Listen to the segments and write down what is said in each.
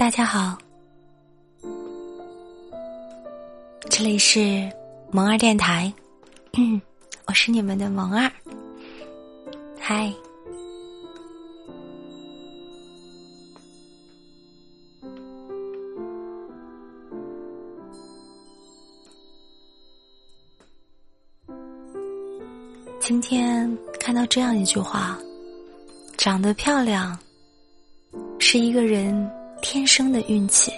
大家好，这里是萌儿电台，我是你们的萌儿，嗨。今天看到这样一句话：长得漂亮是一个人天生的运气，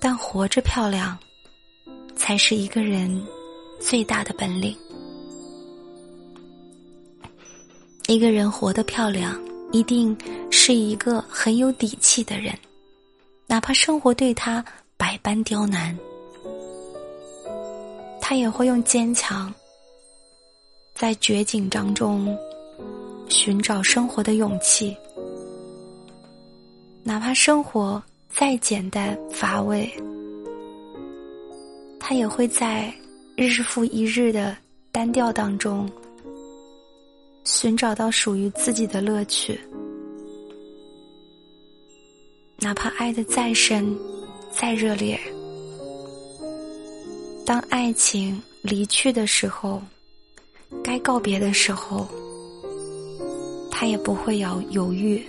但活着漂亮才是一个人最大的本领。一个人活得漂亮，一定是一个很有底气的人，哪怕生活对他百般刁难，他也会用坚强。在绝境当中寻找生活的勇气，哪怕生活再简单乏味，他也会在日复一日的单调当中寻找到属于自己的乐趣。哪怕爱的再深、再热烈，当爱情离去的时候。该告别的时候，他也不会要犹豫。